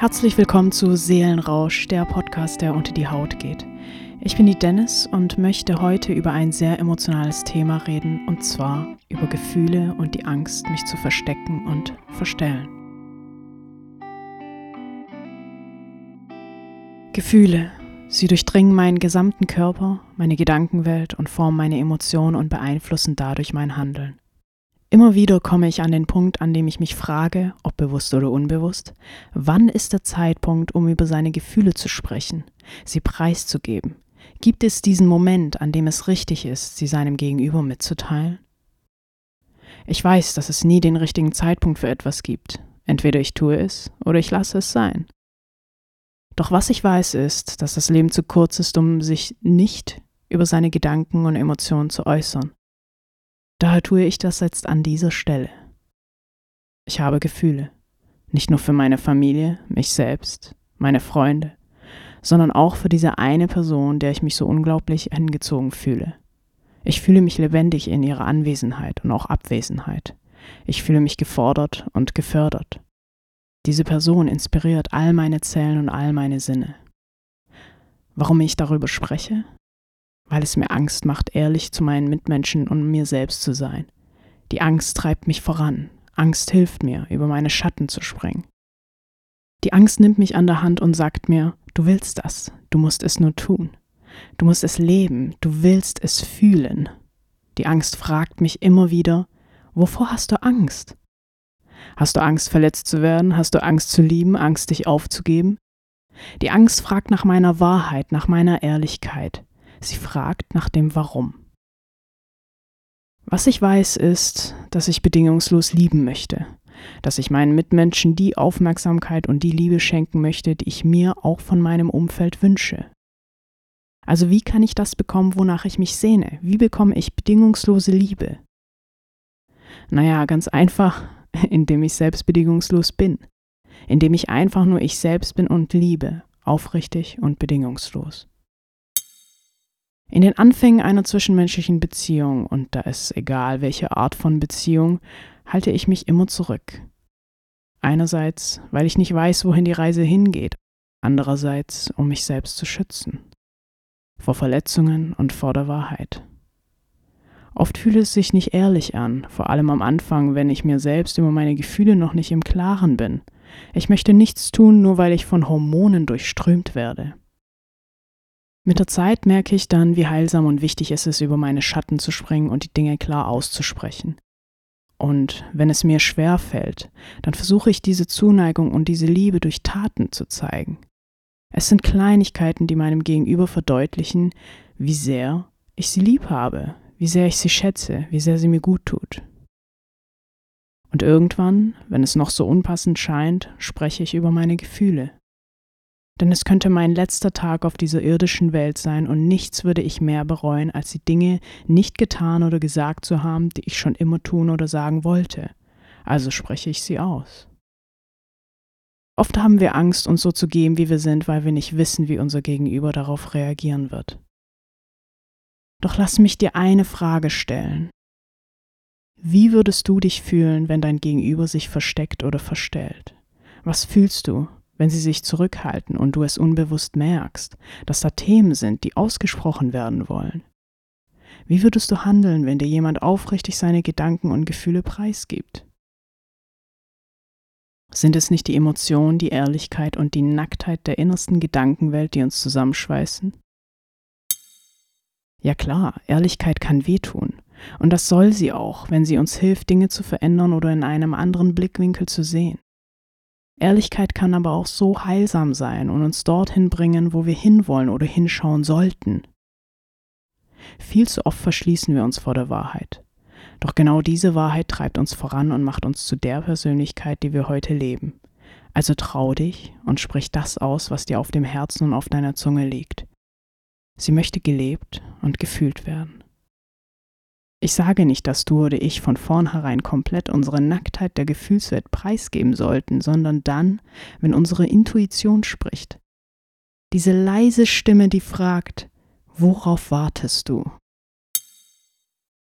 Herzlich willkommen zu Seelenrausch, der Podcast, der unter die Haut geht. Ich bin die Dennis und möchte heute über ein sehr emotionales Thema reden, und zwar über Gefühle und die Angst, mich zu verstecken und verstellen. Gefühle. Sie durchdringen meinen gesamten Körper, meine Gedankenwelt und formen meine Emotionen und beeinflussen dadurch mein Handeln. Immer wieder komme ich an den Punkt, an dem ich mich frage, ob bewusst oder unbewusst, wann ist der Zeitpunkt, um über seine Gefühle zu sprechen, sie preiszugeben? Gibt es diesen Moment, an dem es richtig ist, sie seinem Gegenüber mitzuteilen? Ich weiß, dass es nie den richtigen Zeitpunkt für etwas gibt. Entweder ich tue es oder ich lasse es sein. Doch was ich weiß ist, dass das Leben zu kurz ist, um sich nicht über seine Gedanken und Emotionen zu äußern. Daher tue ich das jetzt an dieser Stelle. Ich habe Gefühle, nicht nur für meine Familie, mich selbst, meine Freunde, sondern auch für diese eine Person, der ich mich so unglaublich hingezogen fühle. Ich fühle mich lebendig in ihrer Anwesenheit und auch Abwesenheit. Ich fühle mich gefordert und gefördert. Diese Person inspiriert all meine Zellen und all meine Sinne. Warum ich darüber spreche? Weil es mir Angst macht, ehrlich zu meinen Mitmenschen und mir selbst zu sein. Die Angst treibt mich voran. Angst hilft mir, über meine Schatten zu springen. Die Angst nimmt mich an der Hand und sagt mir, du willst das, du musst es nur tun. Du musst es leben, du willst es fühlen. Die Angst fragt mich immer wieder, wovor hast du Angst? Hast du Angst, verletzt zu werden? Hast du Angst zu lieben, Angst, dich aufzugeben? Die Angst fragt nach meiner Wahrheit, nach meiner Ehrlichkeit. Sie fragt nach dem Warum. Was ich weiß ist, dass ich bedingungslos lieben möchte, dass ich meinen Mitmenschen die Aufmerksamkeit und die Liebe schenken möchte, die ich mir auch von meinem Umfeld wünsche. Also wie kann ich das bekommen, wonach ich mich sehne? Wie bekomme ich bedingungslose Liebe? Naja, ganz einfach, indem ich selbst bedingungslos bin, indem ich einfach nur ich selbst bin und liebe, aufrichtig und bedingungslos. In den Anfängen einer zwischenmenschlichen Beziehung, und da ist egal welche Art von Beziehung, halte ich mich immer zurück. Einerseits, weil ich nicht weiß, wohin die Reise hingeht, andererseits, um mich selbst zu schützen. Vor Verletzungen und vor der Wahrheit. Oft fühle es sich nicht ehrlich an, vor allem am Anfang, wenn ich mir selbst über meine Gefühle noch nicht im Klaren bin. Ich möchte nichts tun, nur weil ich von Hormonen durchströmt werde. Mit der Zeit merke ich dann, wie heilsam und wichtig es ist, über meine Schatten zu springen und die Dinge klar auszusprechen. Und wenn es mir schwer fällt, dann versuche ich diese Zuneigung und diese Liebe durch Taten zu zeigen. Es sind Kleinigkeiten, die meinem Gegenüber verdeutlichen, wie sehr ich sie lieb habe, wie sehr ich sie schätze, wie sehr sie mir gut tut. Und irgendwann, wenn es noch so unpassend scheint, spreche ich über meine Gefühle. Denn es könnte mein letzter Tag auf dieser irdischen Welt sein und nichts würde ich mehr bereuen, als die Dinge nicht getan oder gesagt zu haben, die ich schon immer tun oder sagen wollte. Also spreche ich sie aus. Oft haben wir Angst, uns so zu geben, wie wir sind, weil wir nicht wissen, wie unser Gegenüber darauf reagieren wird. Doch lass mich dir eine Frage stellen. Wie würdest du dich fühlen, wenn dein Gegenüber sich versteckt oder verstellt? Was fühlst du, wenn sie sich zurückhalten und du es unbewusst merkst, dass da Themen sind, die ausgesprochen werden wollen? Wie würdest du handeln, wenn dir jemand aufrichtig seine Gedanken und Gefühle preisgibt? Sind es nicht die Emotionen, die Ehrlichkeit und die Nacktheit der innersten Gedankenwelt, die uns zusammenschweißen? Ja klar, Ehrlichkeit kann wehtun. Und das soll sie auch, wenn sie uns hilft, Dinge zu verändern oder in einem anderen Blickwinkel zu sehen. Ehrlichkeit kann aber auch so heilsam sein und uns dorthin bringen, wo wir hinwollen oder hinschauen sollten. Viel zu oft verschließen wir uns vor der Wahrheit. Doch genau diese Wahrheit treibt uns voran und macht uns zu der Persönlichkeit, die wir heute leben. Also trau dich und sprich das aus, was dir auf dem Herzen und auf deiner Zunge liegt. Sie möchte gelebt und gefühlt werden. Ich sage nicht, dass du oder ich von vornherein komplett unsere Nacktheit der Gefühlswelt preisgeben sollten, sondern dann, wenn unsere Intuition spricht. Diese leise Stimme, die fragt, worauf wartest du?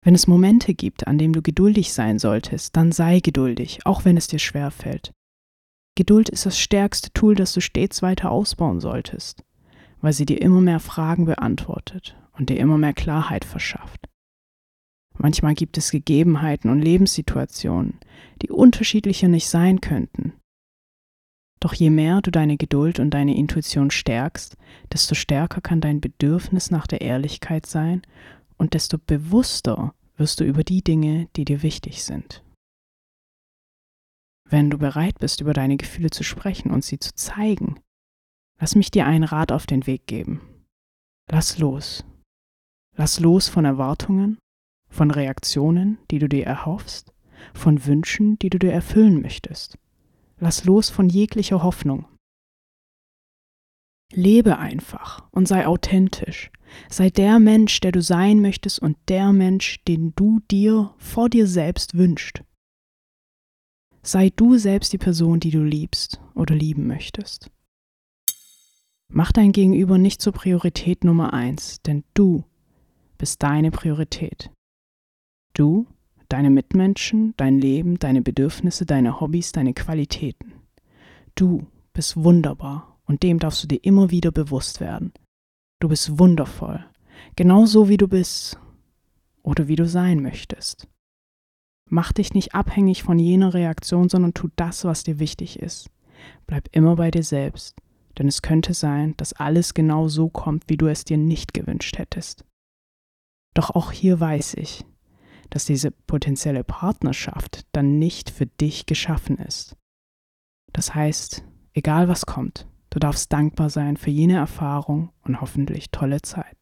Wenn es Momente gibt, an denen du geduldig sein solltest, dann sei geduldig, auch wenn es dir schwer fällt. Geduld ist das stärkste Tool, das du stets weiter ausbauen solltest, weil sie dir immer mehr Fragen beantwortet und dir immer mehr Klarheit verschafft. Manchmal gibt es Gegebenheiten und Lebenssituationen, die unterschiedlicher nicht sein könnten. Doch je mehr du deine Geduld und deine Intuition stärkst, desto stärker kann dein Bedürfnis nach der Ehrlichkeit sein und desto bewusster wirst du über die Dinge, die dir wichtig sind. Wenn du bereit bist, über deine Gefühle zu sprechen und sie zu zeigen, lass mich dir einen Rat auf den Weg geben. Lass los. Lass los von Erwartungen, von Reaktionen, die du dir erhoffst, von Wünschen, die du dir erfüllen möchtest. Lass los von jeglicher Hoffnung. Lebe einfach und sei authentisch. Sei der Mensch, der du sein möchtest und der Mensch, den du dir vor dir selbst wünschst. Sei du selbst die Person, die du liebst oder lieben möchtest. Mach dein Gegenüber nicht zur Priorität Nummer eins, denn du bist deine Priorität. Du, deine Mitmenschen, dein Leben, deine Bedürfnisse, deine Hobbys, deine Qualitäten. Du bist wunderbar und dem darfst du dir immer wieder bewusst werden. Du bist wundervoll, genau so wie du bist oder wie du sein möchtest. Mach dich nicht abhängig von jener Reaktion, sondern tu das, was dir wichtig ist. Bleib immer bei dir selbst, denn es könnte sein, dass alles genau so kommt, wie du es dir nicht gewünscht hättest. Doch auch hier weiß ich, dass diese potenzielle Partnerschaft dann nicht für dich geschaffen ist. Das heißt, egal was kommt, du darfst dankbar sein für jene Erfahrung und hoffentlich tolle Zeit.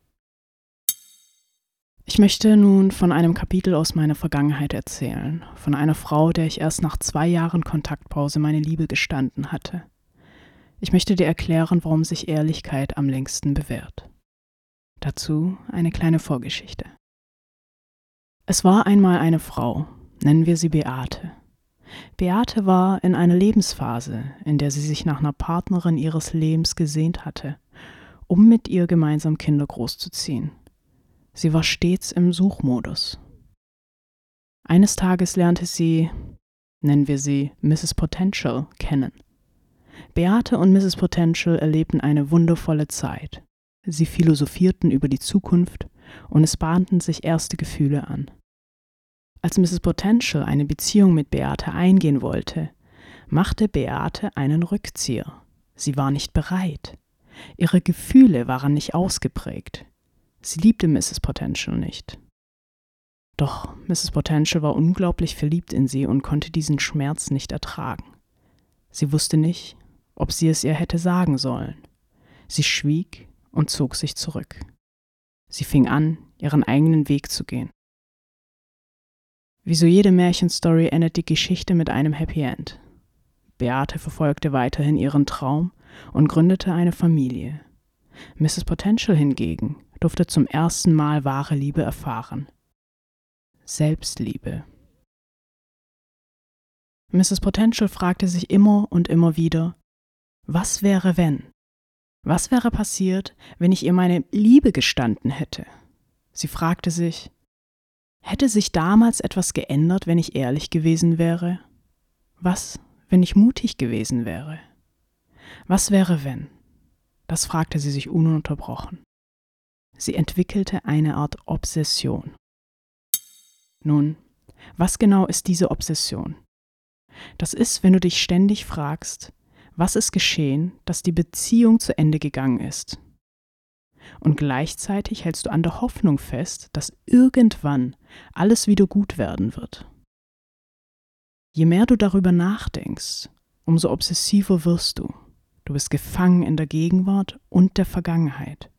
Ich möchte nun von einem Kapitel aus meiner Vergangenheit erzählen, von einer Frau, der ich erst nach zwei Jahren Kontaktpause meine Liebe gestanden hatte. Ich möchte dir erklären, warum sich Ehrlichkeit am längsten bewährt. Dazu eine kleine Vorgeschichte. Es war einmal eine Frau, nennen wir sie Beate. Beate war in einer Lebensphase, in der sie sich nach einer Partnerin ihres Lebens gesehnt hatte, um mit ihr gemeinsam Kinder großzuziehen. Sie war stets im Suchmodus. Eines Tages lernte sie, nennen wir sie Mrs. Potential, kennen. Beate und Mrs. Potential erlebten eine wundervolle Zeit. Sie philosophierten über die Zukunft und es bahnten sich erste Gefühle an. Als Mrs. Potential eine Beziehung mit Beate eingehen wollte, machte Beate einen Rückzieher. Sie war nicht bereit. Ihre Gefühle waren nicht ausgeprägt. Sie liebte Mrs. Potential nicht. Doch Mrs. Potential war unglaublich verliebt in sie und konnte diesen Schmerz nicht ertragen. Sie wusste nicht, ob sie es ihr hätte sagen sollen. Sie schwieg und zog sich zurück. Sie fing an, ihren eigenen Weg zu gehen. Wie so jede Märchenstory endet die Geschichte mit einem Happy End. Beate verfolgte weiterhin ihren Traum und gründete eine Familie. Mrs. Potential hingegen durfte zum ersten Mal wahre Liebe erfahren. Selbstliebe. Mrs. Potential fragte sich immer und immer wieder, was wäre wenn? Was wäre passiert, wenn ich ihr meine Liebe gestanden hätte? Sie fragte sich, Hätte sich damals etwas geändert, wenn ich ehrlich gewesen wäre? Was, wenn ich mutig gewesen wäre? Was wäre, wenn? Das fragte sie sich ununterbrochen. Sie entwickelte eine Art Obsession. Nun, was genau ist diese Obsession? Das ist, wenn du dich ständig fragst, was ist geschehen, dass die Beziehung zu Ende gegangen ist? Und gleichzeitig hältst du an der Hoffnung fest, dass irgendwann alles wieder gut werden wird. Je mehr du darüber nachdenkst, umso obsessiver wirst du. Du bist gefangen in der Gegenwart und der Vergangenheit.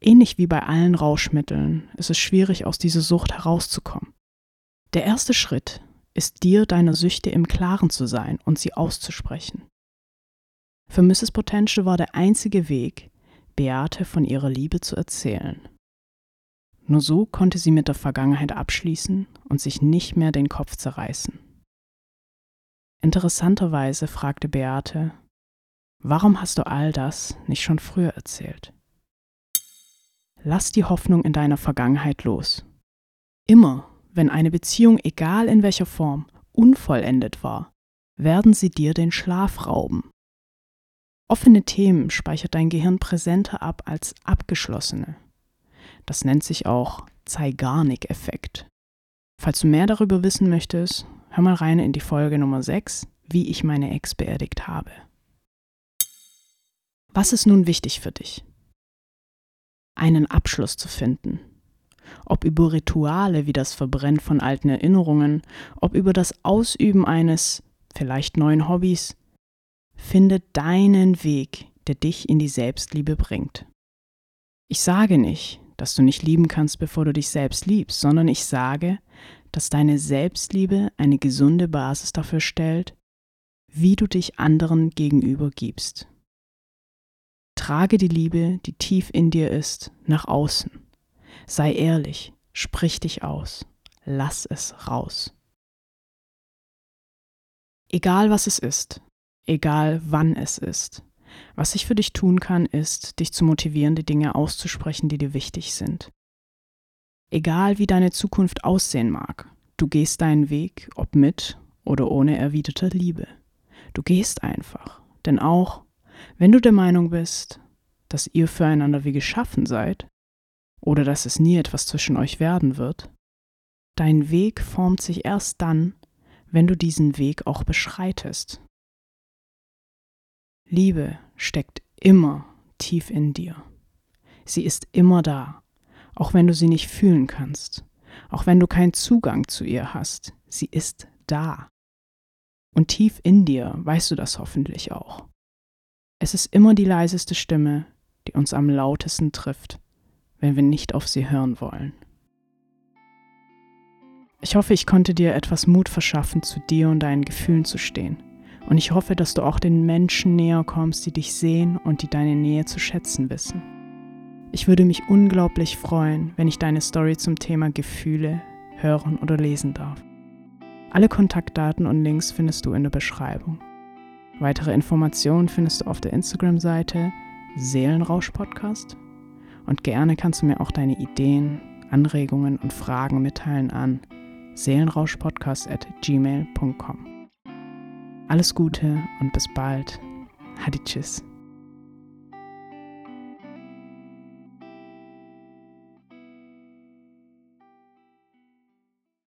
Ähnlich wie bei allen Rauschmitteln ist es schwierig, aus dieser Sucht herauszukommen. Der erste Schritt ist dir deiner Süchte im Klaren zu sein und sie auszusprechen. Für Mrs. Potential war der einzige Weg, Beate von ihrer Liebe zu erzählen. Nur so konnte sie mit der Vergangenheit abschließen und sich nicht mehr den Kopf zerreißen. Interessanterweise fragte Beate, warum hast du all das nicht schon früher erzählt? Lass die Hoffnung in deiner Vergangenheit los. Immer, wenn eine Beziehung, egal in welcher Form, unvollendet war, werden sie dir den Schlaf rauben. Offene Themen speichert dein Gehirn präsenter ab als abgeschlossene. Das nennt sich auch Zeigarnik-Effekt. Falls du mehr darüber wissen möchtest, hör mal rein in die Folge Nummer 6, wie ich meine Ex beerdigt habe. Was ist nun wichtig für dich? Einen Abschluss zu finden. Ob über Rituale wie das Verbrennen von alten Erinnerungen, ob über das Ausüben eines vielleicht neuen Hobbys, finde deinen Weg, der dich in die Selbstliebe bringt. Ich sage nicht, dass du nicht lieben kannst, bevor du dich selbst liebst, sondern ich sage, dass deine Selbstliebe eine gesunde Basis dafür stellt, wie du dich anderen gegenüber gibst. Trage die Liebe, die tief in dir ist, nach außen. Sei ehrlich, sprich dich aus, lass es raus. Egal was es ist, egal wann es ist, was ich für dich tun kann, ist, dich zu motivieren, die Dinge auszusprechen, die dir wichtig sind. Egal wie deine Zukunft aussehen mag, du gehst deinen Weg, ob mit oder ohne erwiderter Liebe. Du gehst einfach, denn auch wenn du der Meinung bist, dass ihr füreinander wie geschaffen seid oder dass es nie etwas zwischen euch werden wird, dein Weg formt sich erst dann, wenn du diesen Weg auch beschreitest. Liebe steckt immer tief in dir. Sie ist immer da, auch wenn du sie nicht fühlen kannst, auch wenn du keinen Zugang zu ihr hast. Sie ist da. Und tief in dir weißt du das hoffentlich auch. Es ist immer die leiseste Stimme, die uns am lautesten trifft, wenn wir nicht auf sie hören wollen. Ich hoffe, ich konnte dir etwas Mut verschaffen, zu dir und deinen Gefühlen zu stehen. Und ich hoffe, dass du auch den Menschen näher kommst, die dich sehen und die deine Nähe zu schätzen wissen. Ich würde mich unglaublich freuen, wenn ich deine Story zum Thema Gefühle hören oder lesen darf. Alle Kontaktdaten und Links findest du in der Beschreibung. Weitere Informationen findest du auf der Instagram-Seite Seelenrausch Podcast und gerne kannst du mir auch deine Ideen, Anregungen und Fragen mitteilen an seelenrauschpodcast at gmail.com. Alles Gute und bis bald. Hadi tschüss.